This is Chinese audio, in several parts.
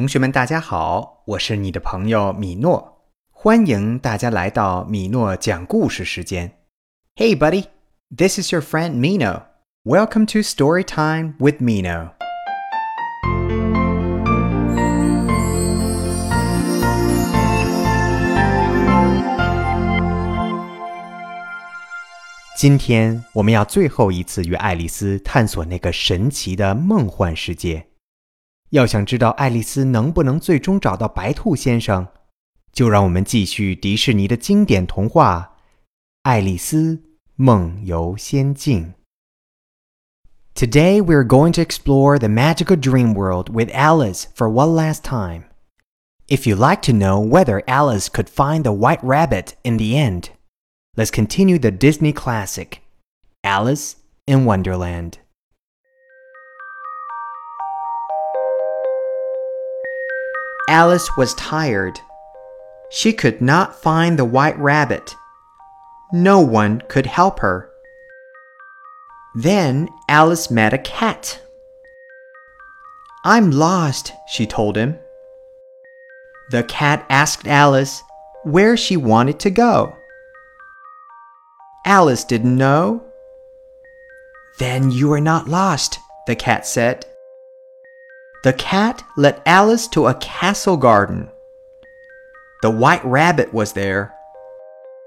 同学们，大家好，我是你的朋友米诺，欢迎大家来到米诺讲故事时间。Hey, buddy, this is your friend Mino. Welcome to Story Time with Mino. 今天我们要最后一次与爱丽丝探索那个神奇的梦幻世界。要想知道爱丽丝能不能最终找到白兔先生，就让我们继续迪士尼的经典童话《爱丽丝梦游仙境》。Today we're going to explore the magical dream world with Alice for one last time. If you'd like to know whether Alice could find the white rabbit in the end, let's continue the Disney classic, Alice in Wonderland. Alice was tired. She could not find the white rabbit. No one could help her. Then Alice met a cat. I'm lost, she told him. The cat asked Alice where she wanted to go. Alice didn't know. Then you are not lost, the cat said. The cat led Alice to a castle garden. The white rabbit was there.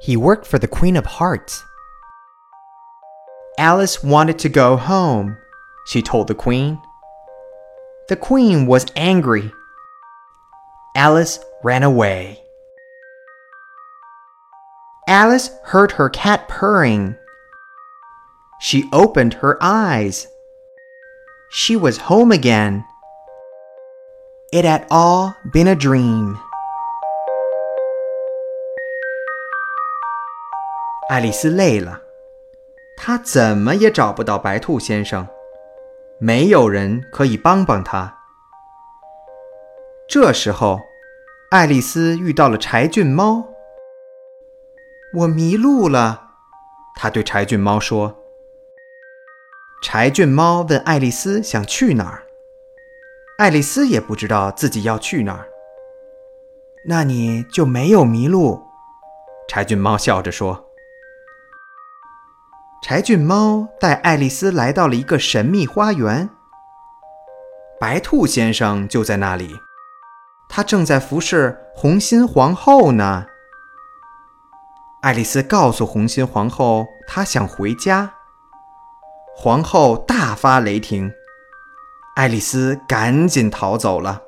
He worked for the Queen of Hearts. Alice wanted to go home, she told the Queen. The Queen was angry. Alice ran away. Alice heard her cat purring. She opened her eyes. She was home again. It had all been a dream. 爱丽丝累了，她怎么也找不到白兔先生，没有人可以帮帮她。这时候，爱丽丝遇到了柴郡猫。我迷路了，她对柴郡猫说。柴郡猫问爱丽丝想去哪儿，爱丽丝也不知道自己要去哪儿。那你就没有迷路，柴郡猫笑着说。柴郡猫带爱丽丝来到了一个神秘花园。白兔先生就在那里，他正在服侍红心皇后呢。爱丽丝告诉红心皇后，她想回家。皇后大发雷霆，爱丽丝赶紧逃走了。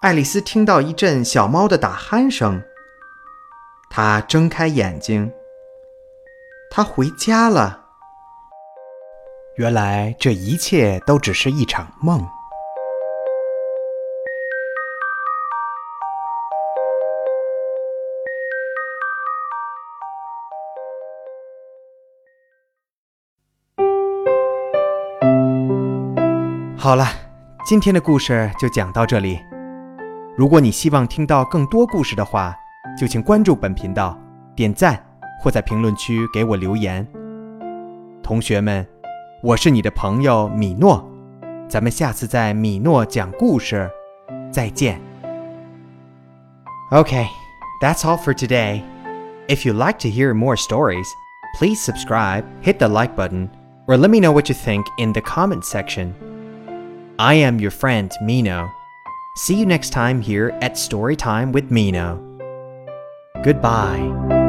爱丽丝听到一阵小猫的打鼾声，她睁开眼睛。她回家了。原来这一切都只是一场梦。好了，今天的故事就讲到这里。如果你希望听到更多故事的话，就请关注本频道，点赞。或在评论区给我留言。同学们，我是你的朋友米诺，咱们下次在米诺讲故事再见。Okay, that's all for today. If you'd like to hear more stories, please subscribe, hit the like button, or let me know what you think in the comment section. I am your friend Mino. See you next time here at Storytime with Mino. Goodbye.